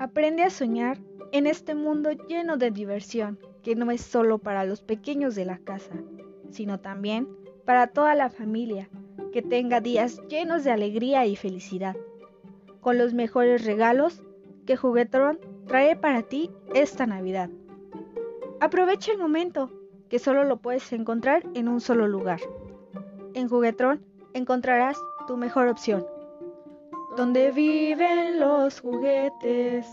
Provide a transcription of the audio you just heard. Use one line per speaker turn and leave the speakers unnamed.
Aprende a soñar en este mundo lleno de diversión, que no es solo para los pequeños de la casa, sino también para toda la familia, que tenga días llenos de alegría y felicidad, con los mejores regalos que Juguetron trae para ti esta Navidad. Aprovecha el momento, que solo lo puedes encontrar en un solo lugar. En Juguetron encontrarás tu mejor opción. Donde viven los juguetes.